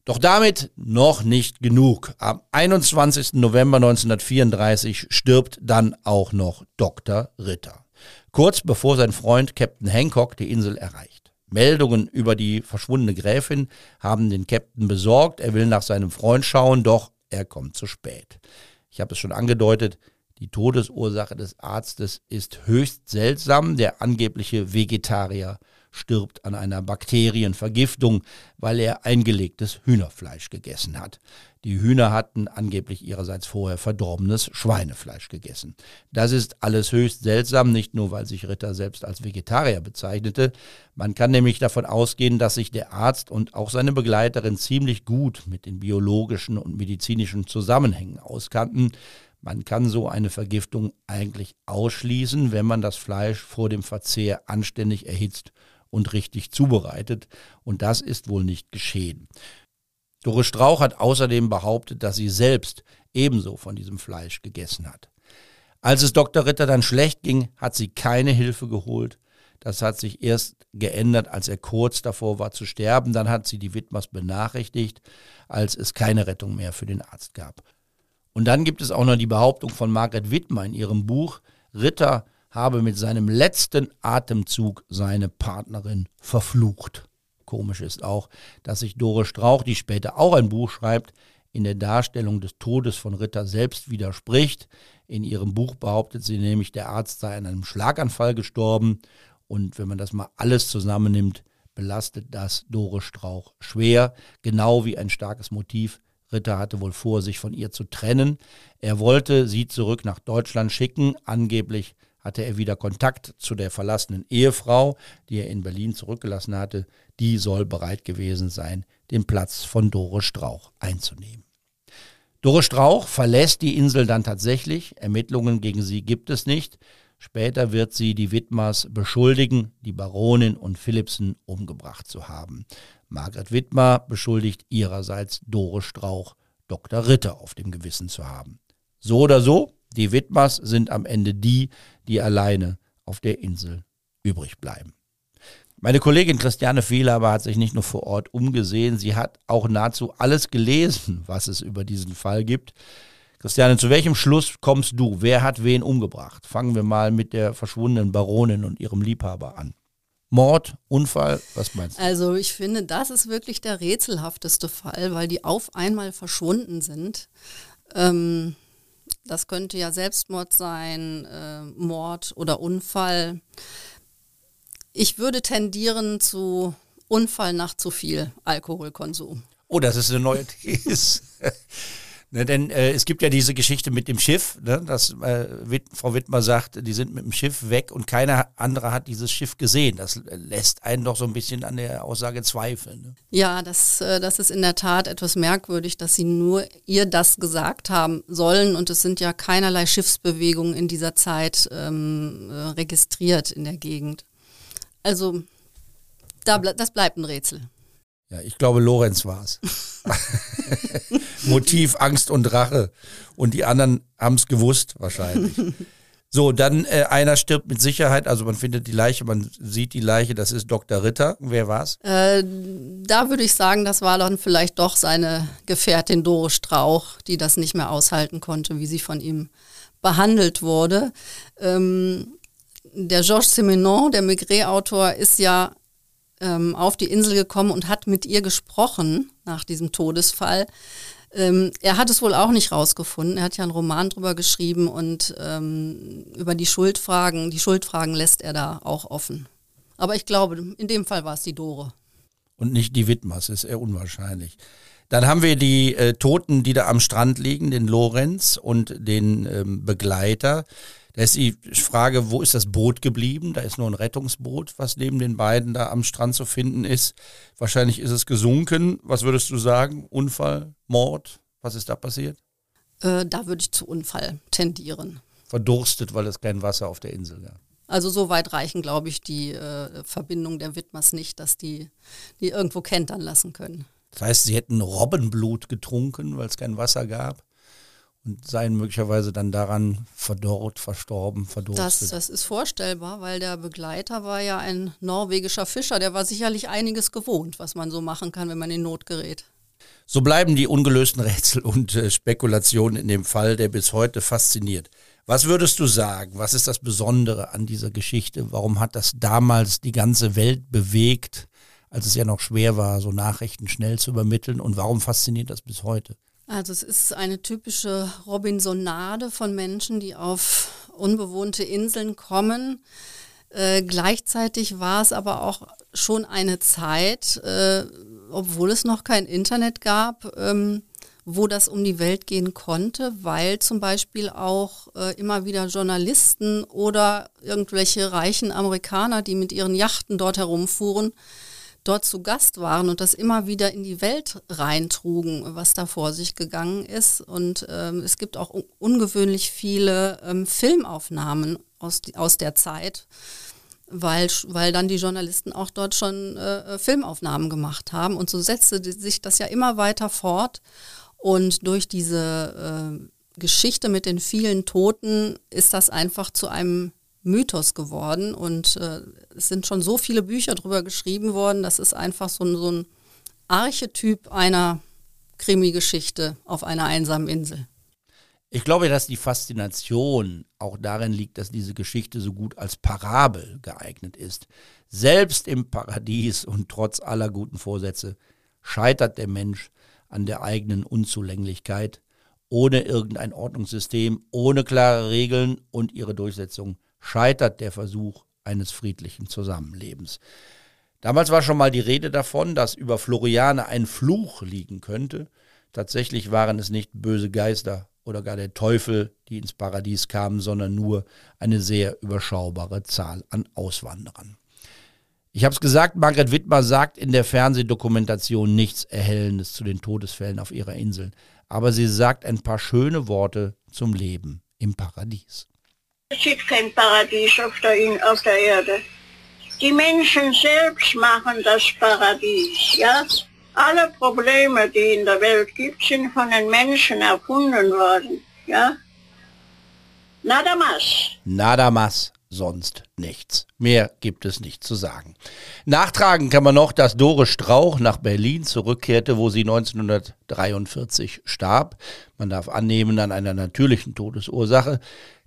Doch damit noch nicht genug. Am 21. November 1934 stirbt dann auch noch Dr. Ritter. Kurz bevor sein Freund Captain Hancock die Insel erreicht. Meldungen über die verschwundene Gräfin haben den Captain besorgt. Er will nach seinem Freund schauen, doch er kommt zu spät. Ich habe es schon angedeutet, die Todesursache des Arztes ist höchst seltsam. Der angebliche Vegetarier stirbt an einer Bakterienvergiftung, weil er eingelegtes Hühnerfleisch gegessen hat. Die Hühner hatten angeblich ihrerseits vorher verdorbenes Schweinefleisch gegessen. Das ist alles höchst seltsam, nicht nur weil sich Ritter selbst als Vegetarier bezeichnete. Man kann nämlich davon ausgehen, dass sich der Arzt und auch seine Begleiterin ziemlich gut mit den biologischen und medizinischen Zusammenhängen auskannten. Man kann so eine Vergiftung eigentlich ausschließen, wenn man das Fleisch vor dem Verzehr anständig erhitzt und richtig zubereitet. Und das ist wohl nicht geschehen. Doris Strauch hat außerdem behauptet, dass sie selbst ebenso von diesem Fleisch gegessen hat. Als es Dr. Ritter dann schlecht ging, hat sie keine Hilfe geholt. Das hat sich erst geändert, als er kurz davor war zu sterben. Dann hat sie die Widmers benachrichtigt, als es keine Rettung mehr für den Arzt gab. Und dann gibt es auch noch die Behauptung von Margaret Wittmer in ihrem Buch, Ritter habe mit seinem letzten Atemzug seine Partnerin verflucht. Komisch ist auch, dass sich Dore Strauch, die später auch ein Buch schreibt, in der Darstellung des Todes von Ritter selbst widerspricht. In ihrem Buch behauptet sie nämlich, der Arzt sei an einem Schlaganfall gestorben. Und wenn man das mal alles zusammennimmt, belastet das Dore Strauch schwer, genau wie ein starkes Motiv Ritter hatte wohl vor, sich von ihr zu trennen. Er wollte sie zurück nach Deutschland schicken. Angeblich hatte er wieder Kontakt zu der verlassenen Ehefrau, die er in Berlin zurückgelassen hatte. Die soll bereit gewesen sein, den Platz von Dore Strauch einzunehmen. Dore Strauch verlässt die Insel dann tatsächlich. Ermittlungen gegen sie gibt es nicht. Später wird sie die Widmers beschuldigen, die Baronin und Philipsen umgebracht zu haben. Margret Wittmer beschuldigt ihrerseits Dore Strauch, Dr. Ritter auf dem Gewissen zu haben. So oder so, die Wittmers sind am Ende die, die alleine auf der Insel übrig bleiben. Meine Kollegin Christiane Fehler aber hat sich nicht nur vor Ort umgesehen, sie hat auch nahezu alles gelesen, was es über diesen Fall gibt. Christiane, zu welchem Schluss kommst du? Wer hat wen umgebracht? Fangen wir mal mit der verschwundenen Baronin und ihrem Liebhaber an. Mord, Unfall, was meinst du? Also ich finde, das ist wirklich der rätselhafteste Fall, weil die auf einmal verschwunden sind. Ähm, das könnte ja Selbstmord sein, äh, Mord oder Unfall. Ich würde tendieren zu Unfall nach zu viel Alkoholkonsum. Oh, das ist eine neue These. Ne, denn äh, es gibt ja diese Geschichte mit dem Schiff, ne, dass äh, Witt, Frau Wittmer sagt, die sind mit dem Schiff weg und keiner andere hat dieses Schiff gesehen. Das lässt einen doch so ein bisschen an der Aussage zweifeln. Ne? Ja, das, äh, das ist in der Tat etwas merkwürdig, dass sie nur ihr das gesagt haben sollen und es sind ja keinerlei Schiffsbewegungen in dieser Zeit ähm, äh, registriert in der Gegend. Also Da das bleibt ein Rätsel. Ja, ich glaube, Lorenz war's. Motiv Angst und Rache. Und die anderen haben es gewusst, wahrscheinlich. So, dann äh, einer stirbt mit Sicherheit, also man findet die Leiche, man sieht die Leiche, das ist Dr. Ritter. Wer war's? Äh, da würde ich sagen, das war dann vielleicht doch seine Gefährtin Dore Strauch, die das nicht mehr aushalten konnte, wie sie von ihm behandelt wurde. Ähm, der Georges Simenon, der Maigret-Autor, ist ja ähm, auf die Insel gekommen und hat mit ihr gesprochen nach diesem Todesfall. Ähm, er hat es wohl auch nicht rausgefunden. Er hat ja einen Roman drüber geschrieben und ähm, über die Schuldfragen, die Schuldfragen lässt er da auch offen. Aber ich glaube, in dem Fall war es die Dore. Und nicht die Widmers, ist eher unwahrscheinlich. Dann haben wir die äh, Toten, die da am Strand liegen, den Lorenz und den ähm, Begleiter. Da ist die Frage, wo ist das Boot geblieben? Da ist nur ein Rettungsboot, was neben den beiden da am Strand zu finden ist. Wahrscheinlich ist es gesunken. Was würdest du sagen? Unfall, Mord? Was ist da passiert? Äh, da würde ich zu Unfall tendieren. Verdurstet, weil es kein Wasser auf der Insel gab. Also so weit reichen, glaube ich, die äh, Verbindungen der Widmers nicht, dass die die irgendwo kentern lassen können. Das heißt, sie hätten Robbenblut getrunken, weil es kein Wasser gab und seien möglicherweise dann daran verdorrt, verstorben, verdurstet. Das, das ist vorstellbar, weil der Begleiter war ja ein norwegischer Fischer. Der war sicherlich einiges gewohnt, was man so machen kann, wenn man in Not gerät. So bleiben die ungelösten Rätsel und äh, Spekulationen in dem Fall, der bis heute fasziniert. Was würdest du sagen? Was ist das Besondere an dieser Geschichte? Warum hat das damals die ganze Welt bewegt, als es ja noch schwer war, so Nachrichten schnell zu übermitteln? Und warum fasziniert das bis heute? Also es ist eine typische Robinsonade von Menschen, die auf unbewohnte Inseln kommen. Äh, gleichzeitig war es aber auch schon eine Zeit, äh, obwohl es noch kein Internet gab, ähm, wo das um die Welt gehen konnte, weil zum Beispiel auch äh, immer wieder Journalisten oder irgendwelche reichen Amerikaner, die mit ihren Yachten dort herumfuhren, dort zu Gast waren und das immer wieder in die Welt reintrugen, was da vor sich gegangen ist. Und ähm, es gibt auch ungewöhnlich viele ähm, Filmaufnahmen aus, aus der Zeit, weil, weil dann die Journalisten auch dort schon äh, Filmaufnahmen gemacht haben. Und so setzte sich das ja immer weiter fort. Und durch diese äh, Geschichte mit den vielen Toten ist das einfach zu einem Mythos geworden und äh, es sind schon so viele Bücher drüber geschrieben worden, das ist einfach so ein, so ein Archetyp einer Krimi-Geschichte auf einer einsamen Insel. Ich glaube, dass die Faszination auch darin liegt, dass diese Geschichte so gut als Parabel geeignet ist. Selbst im Paradies und trotz aller guten Vorsätze scheitert der Mensch an der eigenen Unzulänglichkeit, ohne irgendein Ordnungssystem, ohne klare Regeln und ihre Durchsetzung scheitert der Versuch eines friedlichen Zusammenlebens. Damals war schon mal die Rede davon, dass über Floriane ein Fluch liegen könnte. Tatsächlich waren es nicht böse Geister oder gar der Teufel, die ins Paradies kamen, sondern nur eine sehr überschaubare Zahl an Auswanderern. Ich habe es gesagt, Margret Wittmer sagt in der Fernsehdokumentation nichts Erhellendes zu den Todesfällen auf ihrer Insel, aber sie sagt ein paar schöne Worte zum Leben im Paradies. Es gibt kein Paradies auf der, auf der Erde. Die Menschen selbst machen das Paradies, ja? Alle Probleme, die in der Welt gibt, sind von den Menschen erfunden worden, ja? Nada más. Nada más, sonst nichts. Mehr gibt es nicht zu sagen. Nachtragen kann man noch, dass Dore Strauch nach Berlin zurückkehrte, wo sie 1943 starb. Man darf annehmen an einer natürlichen Todesursache.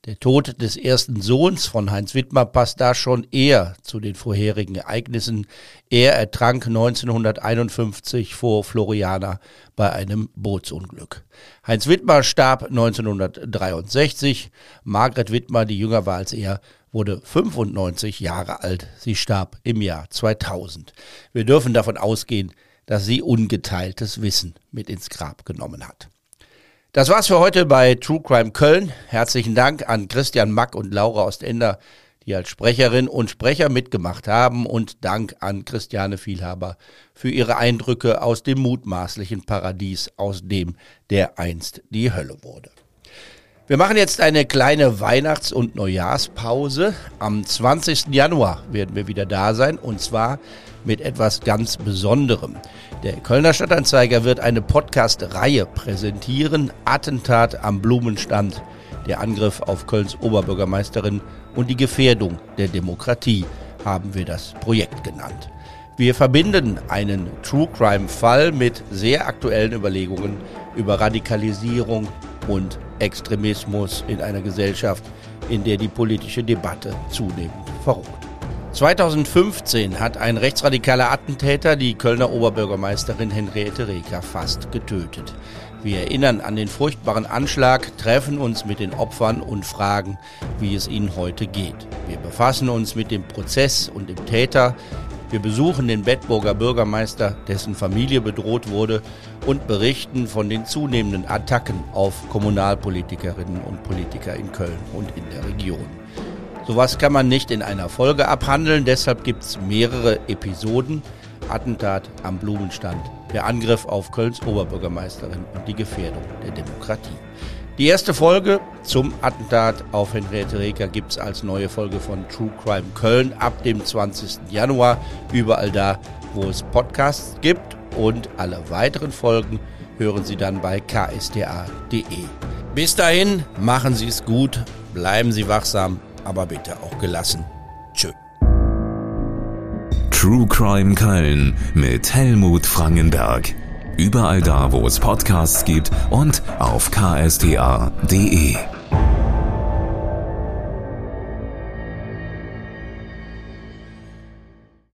Der Tod des ersten Sohns von Heinz Wittmer passt da schon eher zu den vorherigen Ereignissen. Er ertrank 1951 vor Floriana bei einem Bootsunglück. Heinz Wittmer starb 1963. Margret Wittmer, die jünger war als er, wurde 95 Jahre alt. Sie starb im Jahr 2000. Wir dürfen davon ausgehen, dass sie ungeteiltes Wissen mit ins Grab genommen hat. Das war's für heute bei True Crime Köln. Herzlichen Dank an Christian Mack und Laura Ostender, die als Sprecherin und Sprecher mitgemacht haben und Dank an Christiane Vielhaber für ihre Eindrücke aus dem mutmaßlichen Paradies, aus dem der einst die Hölle wurde. Wir machen jetzt eine kleine Weihnachts- und Neujahrspause. Am 20. Januar werden wir wieder da sein und zwar mit etwas ganz Besonderem. Der Kölner Stadtanzeiger wird eine Podcast-Reihe präsentieren. Attentat am Blumenstand. Der Angriff auf Kölns Oberbürgermeisterin und die Gefährdung der Demokratie haben wir das Projekt genannt. Wir verbinden einen True Crime Fall mit sehr aktuellen Überlegungen über Radikalisierung, und Extremismus in einer Gesellschaft, in der die politische Debatte zunehmend verroht. 2015 hat ein rechtsradikaler Attentäter die Kölner Oberbürgermeisterin Henriette Reker fast getötet. Wir erinnern an den furchtbaren Anschlag, treffen uns mit den Opfern und fragen, wie es ihnen heute geht. Wir befassen uns mit dem Prozess und dem Täter, wir besuchen den Bedburger Bürgermeister, dessen Familie bedroht wurde, und berichten von den zunehmenden Attacken auf Kommunalpolitikerinnen und Politiker in Köln und in der Region. Sowas kann man nicht in einer Folge abhandeln, deshalb gibt es mehrere Episoden. Attentat am Blumenstand, der Angriff auf Kölns Oberbürgermeisterin und die Gefährdung der Demokratie. Die erste Folge zum Attentat auf Henriette Reker gibt es als neue Folge von True Crime Köln ab dem 20. Januar. Überall da, wo es Podcasts gibt. Und alle weiteren Folgen hören Sie dann bei ksta.de. Bis dahin, machen Sie es gut, bleiben Sie wachsam, aber bitte auch gelassen. Tschö. True Crime Köln mit Helmut Frangenberg. Überall da, wo es Podcasts gibt und auf ksta.de.